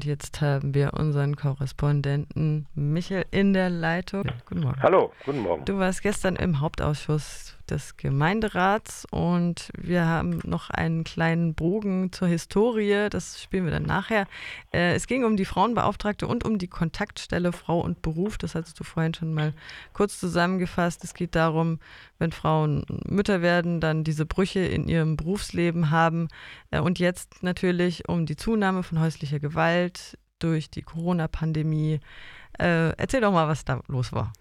Und jetzt haben wir unseren Korrespondenten Michael in der Leitung. Ja, guten Morgen. Hallo, guten Morgen. Du warst gestern im Hauptausschuss des Gemeinderats und wir haben noch einen kleinen Bogen zur Historie. Das spielen wir dann nachher. Äh, es ging um die Frauenbeauftragte und um die Kontaktstelle Frau und Beruf. Das hattest du vorhin schon mal kurz zusammengefasst. Es geht darum, wenn Frauen Mütter werden, dann diese Brüche in ihrem Berufsleben haben äh, und jetzt natürlich um die Zunahme von häuslicher Gewalt durch die Corona-Pandemie. Äh, erzähl doch mal, was da los war.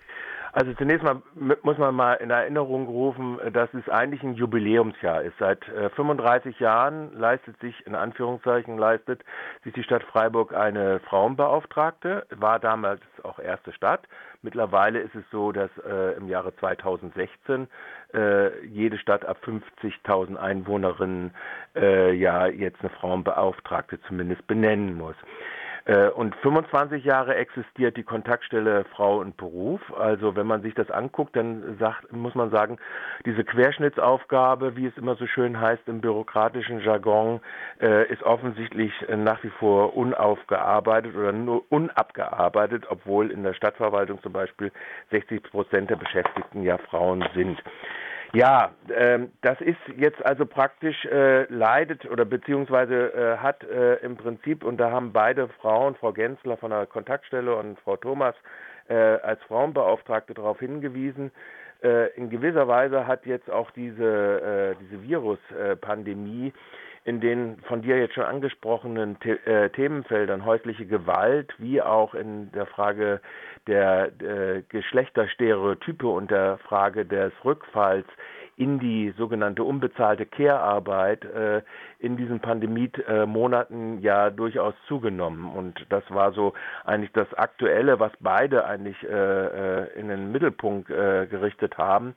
Also zunächst mal muss man mal in Erinnerung rufen, dass es eigentlich ein Jubiläumsjahr ist. Seit 35 äh, Jahren leistet sich, in Anführungszeichen leistet sich die Stadt Freiburg eine Frauenbeauftragte, war damals auch erste Stadt. Mittlerweile ist es so, dass äh, im Jahre 2016 äh, jede Stadt ab 50.000 Einwohnerinnen äh, ja jetzt eine Frauenbeauftragte zumindest benennen muss. Äh, und 25 Jahre existiert die Kontaktstelle Frau und Beruf. Also wenn man sich das anguckt, dann sagt, muss man sagen, diese Querschnittsaufgabe, wie es immer so schön heißt im bürokratischen Jargon, äh, ist offensichtlich nach wie vor unaufgearbeitet oder nur unabgearbeitet, obwohl in der Stadtverwaltung zum Beispiel 60 Prozent der Beschäftigten ja Frauen sind. Ja, ähm, das ist jetzt also praktisch äh, leidet oder beziehungsweise äh, hat äh, im Prinzip, und da haben beide Frauen, Frau Gensler von der Kontaktstelle und Frau Thomas äh, als Frauenbeauftragte darauf hingewiesen, äh, in gewisser Weise hat jetzt auch diese, äh, diese Virus-Pandemie in den von dir jetzt schon angesprochenen The äh, Themenfeldern häusliche Gewalt wie auch in der Frage der äh, Geschlechterstereotype und der Frage des Rückfalls in die sogenannte unbezahlte Care-Arbeit äh, in diesen Pandemie-Monaten ja durchaus zugenommen. Und das war so eigentlich das Aktuelle, was beide eigentlich äh, äh in den Mittelpunkt äh, gerichtet haben.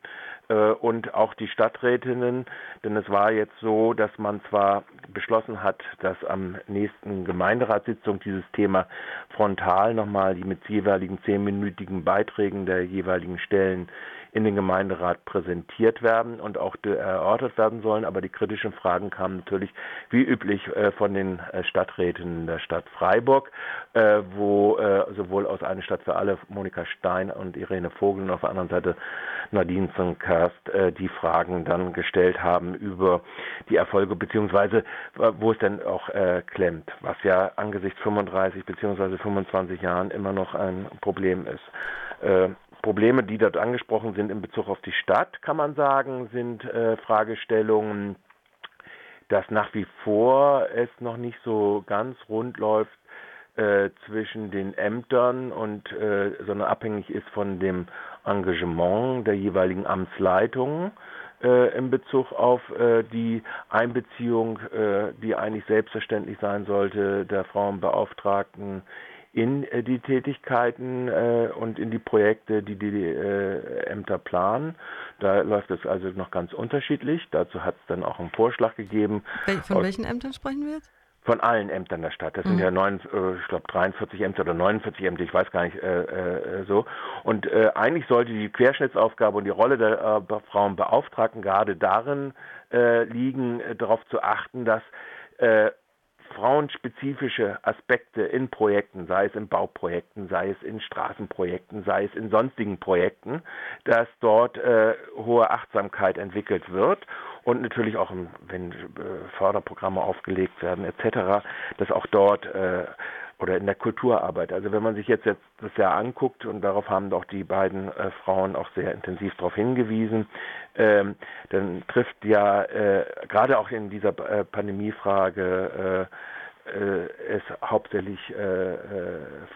Äh, und auch die Stadträtinnen, denn es war jetzt so, dass man zwar beschlossen hat, dass am nächsten Gemeinderatssitzung dieses Thema frontal nochmal die mit jeweiligen zehnminütigen Beiträgen der jeweiligen Stellen in den Gemeinderat präsentiert werden und auch erörtert werden sollen. Aber die kritischen Fragen kamen natürlich wie üblich äh, von den äh, Stadträten der Stadt Freiburg, äh, wo sowohl aus Eine Stadt für alle Monika Stein und Irene Vogel und auf der anderen Seite Nadine Zunkerst die Fragen dann gestellt haben über die Erfolge beziehungsweise wo es denn auch klemmt, was ja angesichts 35 beziehungsweise 25 Jahren immer noch ein Problem ist. Probleme, die dort angesprochen sind in Bezug auf die Stadt, kann man sagen, sind äh, Fragestellungen, dass nach wie vor es noch nicht so ganz rund läuft äh, zwischen den Ämtern und äh, sondern abhängig ist von dem Engagement der jeweiligen Amtsleitungen äh, in Bezug auf äh, die Einbeziehung, äh, die eigentlich selbstverständlich sein sollte, der Frauenbeauftragten in äh, die Tätigkeiten äh, und in die Projekte, die die äh, Ämter planen. Da läuft es also noch ganz unterschiedlich. Dazu hat es dann auch einen Vorschlag gegeben. Von welchen Ämtern sprechen wir jetzt? Von allen Ämtern der Stadt. Das mhm. sind ja neun, äh, ich glaube 43 Ämter oder 49 Ämter, ich weiß gar nicht äh, äh, so. Und äh, eigentlich sollte die Querschnittsaufgabe und die Rolle der äh, Frauenbeauftragten gerade darin äh, liegen, äh, darauf zu achten, dass äh, frauenspezifische Aspekte in Projekten, sei es in Bauprojekten, sei es in Straßenprojekten, sei es in sonstigen Projekten, dass dort äh, hohe Achtsamkeit entwickelt wird und natürlich auch, wenn äh, Förderprogramme aufgelegt werden etc., dass auch dort äh, oder in der Kulturarbeit. Also wenn man sich jetzt, jetzt das Jahr anguckt, und darauf haben auch die beiden äh, Frauen auch sehr intensiv darauf hingewiesen, ähm, dann trifft ja äh, gerade auch in dieser äh, Pandemiefrage äh, äh, es hauptsächlich äh,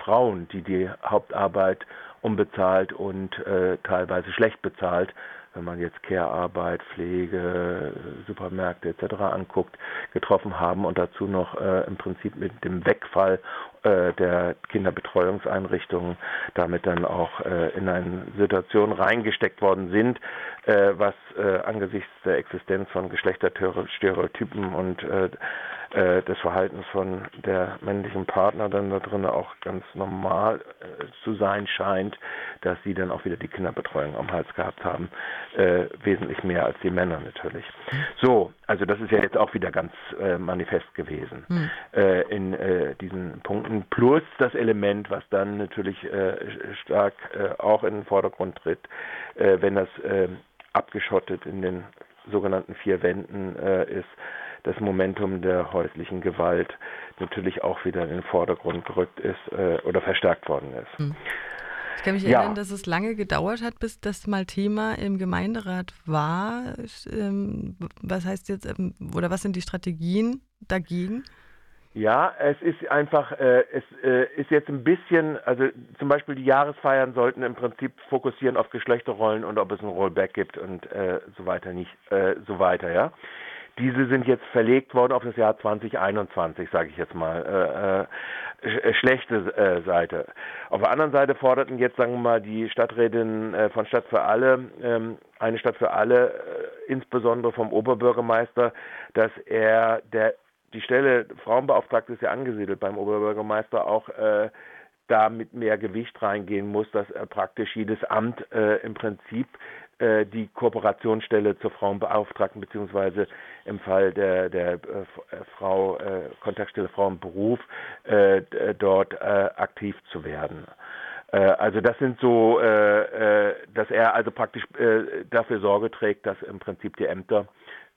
Frauen, die die Hauptarbeit unbezahlt und teilweise schlecht bezahlt wenn man jetzt Care-Arbeit, Pflege, Supermärkte etc. anguckt, getroffen haben und dazu noch äh, im Prinzip mit dem Wegfall äh, der Kinderbetreuungseinrichtungen damit dann auch äh, in eine Situation reingesteckt worden sind, äh, was äh, angesichts der Existenz von Geschlechterstereotypen und äh, äh, des Verhaltens von der männlichen Partner dann da drin auch ganz normal äh, zu sein scheint, dass sie dann auch wieder die Kinderbetreuung am Hals gehabt haben, äh, wesentlich mehr als die Männer natürlich. So, also das ist ja jetzt auch wieder ganz äh, manifest gewesen mhm. in äh, diesen Punkten. Plus das Element, was dann natürlich stark auch in den Vordergrund tritt, wenn das abgeschottet in den sogenannten vier Wänden ist, das Momentum der häuslichen Gewalt natürlich auch wieder in den Vordergrund gerückt ist äh, oder verstärkt worden ist. Hm. Ich kann mich ja. erinnern, dass es lange gedauert hat, bis das mal Thema im Gemeinderat war. Ähm, was heißt jetzt, ähm, oder was sind die Strategien dagegen? Ja, es ist einfach, äh, es äh, ist jetzt ein bisschen, also zum Beispiel die Jahresfeiern sollten im Prinzip fokussieren auf Geschlechterrollen und ob es ein Rollback gibt und äh, so weiter nicht, äh, so weiter, ja. Diese sind jetzt verlegt worden auf das Jahr 2021, sage ich jetzt mal. Äh, äh, schlechte äh, Seite. Auf der anderen Seite forderten jetzt, sagen wir mal, die Stadträtin äh, von Stadt für alle, ähm, eine Stadt für alle, äh, insbesondere vom Oberbürgermeister, dass er der die Stelle Frauenbeauftragte ist ja angesiedelt beim Oberbürgermeister auch äh, da mit mehr Gewicht reingehen muss, dass er praktisch jedes Amt äh, im Prinzip äh, die Kooperationsstelle zur Frauenbeauftragten beziehungsweise im Fall der, der äh, äh Frau äh, Kontaktstelle Frauenberuf äh, dort äh, aktiv zu werden. Also das sind so, dass er also praktisch dafür Sorge trägt, dass im Prinzip die Ämter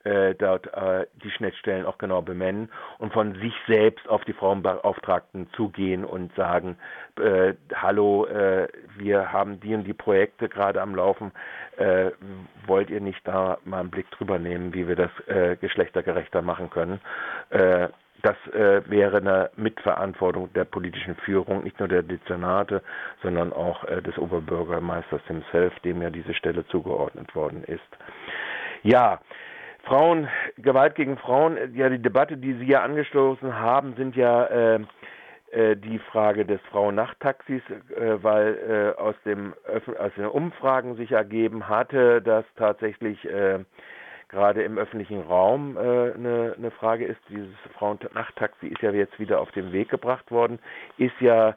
äh, dort äh, die Schnittstellen auch genau benennen und von sich selbst auf die Frauenbeauftragten zugehen und sagen, äh, hallo, äh, wir haben die und die Projekte gerade am Laufen, äh, wollt ihr nicht da mal einen Blick drüber nehmen, wie wir das äh, geschlechtergerechter machen können? Äh, das äh, wäre eine Mitverantwortung der politischen Führung, nicht nur der Dezernate, sondern auch äh, des Oberbürgermeisters himself, dem ja diese Stelle zugeordnet worden ist. Ja, Frauen, Gewalt gegen Frauen, äh, ja, die Debatte, die Sie ja angestoßen haben, sind ja äh, äh, die Frage des Frauen-Nacht-Taxis, äh, weil äh, aus, dem, aus den Umfragen sich ergeben hatte, dass tatsächlich äh, gerade im öffentlichen Raum eine, eine Frage ist. Dieses Frauen-Nacht-Taxi ist ja jetzt wieder auf den Weg gebracht worden, ist ja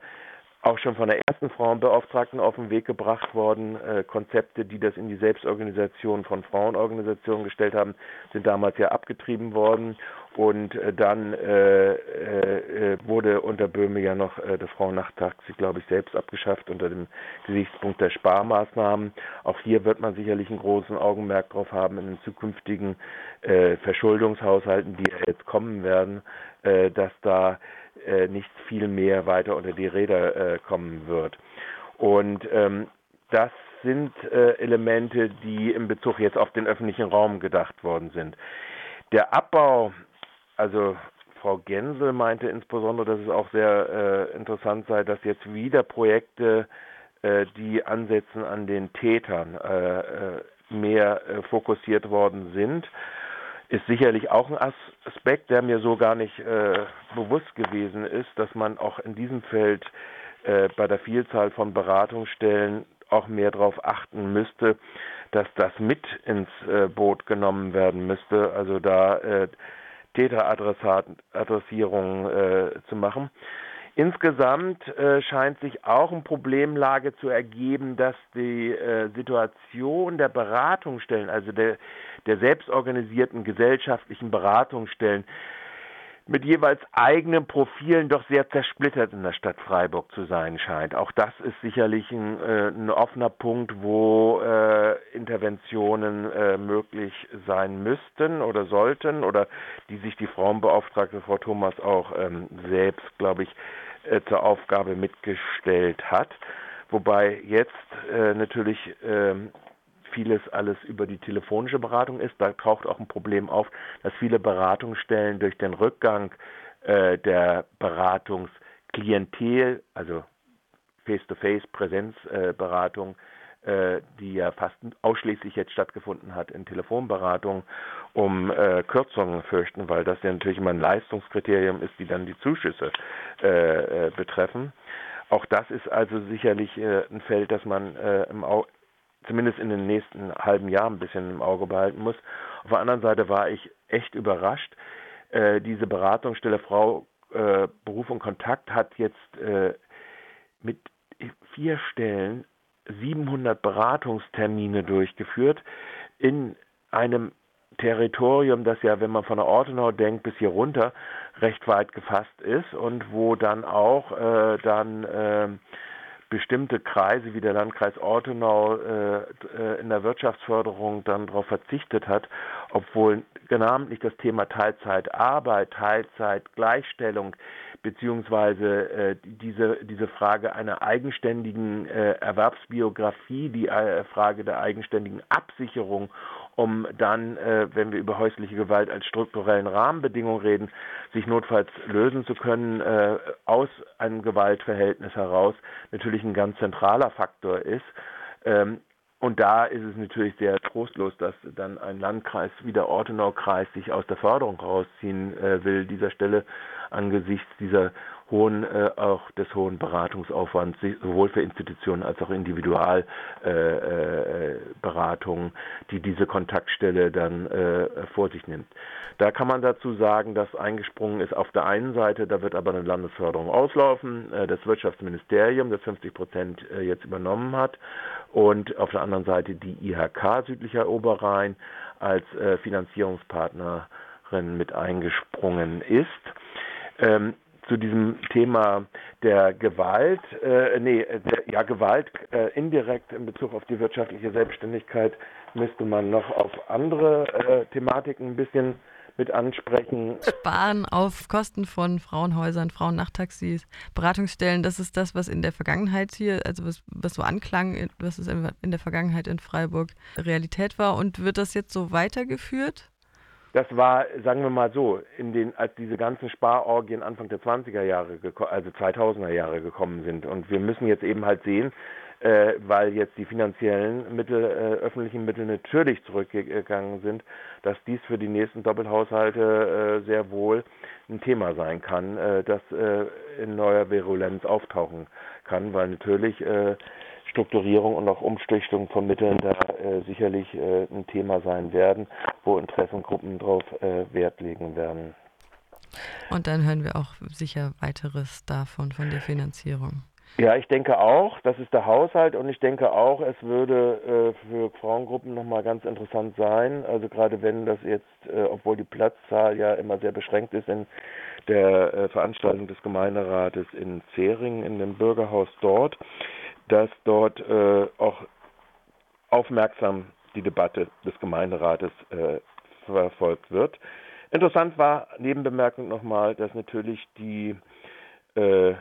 auch schon von der ersten Frauenbeauftragten auf den Weg gebracht worden. Äh, Konzepte, die das in die Selbstorganisation von Frauenorganisationen gestellt haben, sind damals ja abgetrieben worden. Und äh, dann äh, äh, wurde unter Böhme ja noch äh, das Frauennachttaxi, glaube ich, selbst abgeschafft unter dem Gesichtspunkt der Sparmaßnahmen. Auch hier wird man sicherlich einen großen Augenmerk drauf haben in den zukünftigen äh, Verschuldungshaushalten, die jetzt kommen werden, äh, dass da äh, nicht viel mehr weiter unter die Räder äh, kommen wird. Und ähm, das sind äh, Elemente, die in Bezug jetzt auf den öffentlichen Raum gedacht worden sind. Der Abbau, also Frau Gensel meinte insbesondere, dass es auch sehr äh, interessant sei, dass jetzt wieder Projekte, äh, die ansetzen an den Tätern, äh, äh mehr äh, fokussiert worden sind ist sicherlich auch ein Aspekt, der mir so gar nicht äh, bewusst gewesen ist, dass man auch in diesem Feld äh, bei der Vielzahl von Beratungsstellen auch mehr darauf achten müsste, dass das mit ins äh, Boot genommen werden müsste, also da äh, Täteradressierung äh, zu machen. Insgesamt äh, scheint sich auch eine Problemlage zu ergeben, dass die äh, Situation der Beratungsstellen, also der, der selbstorganisierten gesellschaftlichen Beratungsstellen, mit jeweils eigenen Profilen doch sehr zersplittert in der Stadt Freiburg zu sein scheint. Auch das ist sicherlich ein, äh, ein offener Punkt, wo äh, Interventionen äh, möglich sein müssten oder sollten oder die sich die Frauenbeauftragte Frau Thomas auch ähm, selbst, glaube ich, äh, zur Aufgabe mitgestellt hat. Wobei jetzt äh, natürlich ähm, vieles alles über die telefonische Beratung ist. Da taucht auch ein Problem auf, dass viele Beratungsstellen durch den Rückgang äh, der Beratungsklientel, also Face-to-Face-Präsenzberatung, äh, die ja fast ausschließlich jetzt stattgefunden hat in Telefonberatung, um äh, Kürzungen fürchten, weil das ja natürlich immer ein Leistungskriterium ist, die dann die Zuschüsse äh, äh betreffen. Auch das ist also sicherlich äh, ein Feld, das man äh, im Au zumindest in den nächsten halben Jahren ein bisschen im Auge behalten muss. Auf der anderen Seite war ich echt überrascht, Äh, diese Beratungsstelle Frau äh, Beruf und Kontakt hat jetzt äh, mit vier Stellen 700 Beratungstermine durchgeführt in einem Territorium, das ja, wenn man von der Ortenau denkt, bis hier runter recht weit gefasst ist und wo dann auch äh, dann äh, bestimmte Kreise wie der Landkreis Ortenau äh, äh in der Wirtschaftsförderung dann darauf verzichtet hat, obwohl namentlich das Thema Teilzeitarbeit, Teilzeit, Gleichstellung beziehungsweise äh, diese, diese Frage einer eigenständigen äh, Erwerbsbiografie, die äh, Frage der eigenständigen Absicherung, um dann, äh, wenn wir über häusliche Gewalt als strukturellen Rahmenbedingung reden, sich notfalls lösen zu können äh, aus einem Gewaltverhältnis heraus, natürlich ein ganz zentraler Faktor ist. Ähm, und da ist es natürlich sehr trostlos, dass dann ein Landkreis wie der Ortenau-Kreis sich aus der Förderung rausziehen äh, will, dieser Stelle angesichts dieser hohen, äh, auch des hohen Beratungsaufwands, sowohl für Institutionen als auch Individualberatungen, äh, äh, die diese Kontaktstelle dann äh, vor sich nimmt. Da kann man dazu sagen, dass eingesprungen ist auf der einen Seite, da wird aber eine Landesförderung auslaufen, äh, das Wirtschaftsministerium, das 50 Prozent äh, jetzt übernommen hat, und auf der anderen Seite die IHK südlicher Oberrhein als Finanzierungspartnerin mit eingesprungen ist. Ähm, zu diesem Thema der Gewalt, äh, nee, der, ja, Gewalt äh, indirekt in Bezug auf die wirtschaftliche Selbstständigkeit müsste man noch auf andere äh, Thematiken ein bisschen mit ansprechen. Sparen auf Kosten von Frauenhäusern, Frauennachttaxis, Beratungsstellen, das ist das, was in der Vergangenheit hier, also was, was so anklang, was es in der Vergangenheit in Freiburg Realität war. Und wird das jetzt so weitergeführt? Das war, sagen wir mal so, in den, als diese ganzen Sparorgien Anfang der 20er Jahre, also 2000er Jahre gekommen sind. Und wir müssen jetzt eben halt sehen, äh, weil jetzt die finanziellen Mittel, äh, öffentlichen Mittel natürlich zurückgegangen sind, dass dies für die nächsten Doppelhaushalte äh, sehr wohl ein Thema sein kann, äh, das äh, in neuer Virulenz auftauchen kann, weil natürlich äh, Strukturierung und auch Umschichtung von Mitteln da äh, sicherlich äh, ein Thema sein werden, wo Interessengruppen darauf äh, Wert legen werden. Und dann hören wir auch sicher weiteres davon, von der Finanzierung. Ja, ich denke auch, das ist der Haushalt und ich denke auch, es würde äh, für Frauengruppen nochmal ganz interessant sein, also gerade wenn das jetzt, äh, obwohl die Platzzahl ja immer sehr beschränkt ist in der äh, Veranstaltung des Gemeinderates in Zering, in dem Bürgerhaus dort, dass dort äh, auch aufmerksam die Debatte des Gemeinderates äh, verfolgt wird. Interessant war Nebenbemerkung nochmal, dass natürlich die äh,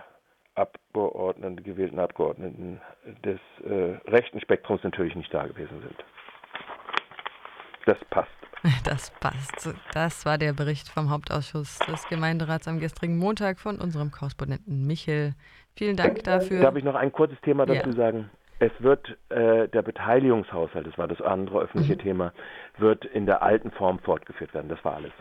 Abgeordneten, gewählten Abgeordneten des äh, rechten Spektrums natürlich nicht da gewesen sind. Das passt. Das passt. Das war der Bericht vom Hauptausschuss des Gemeinderats am gestrigen Montag von unserem Korrespondenten Michel. Vielen Dank dafür. Darf ich noch ein kurzes Thema dazu ja. sagen? Es wird äh, der Beteiligungshaushalt, das war das andere öffentliche mhm. Thema, wird in der alten Form fortgeführt werden. Das war alles.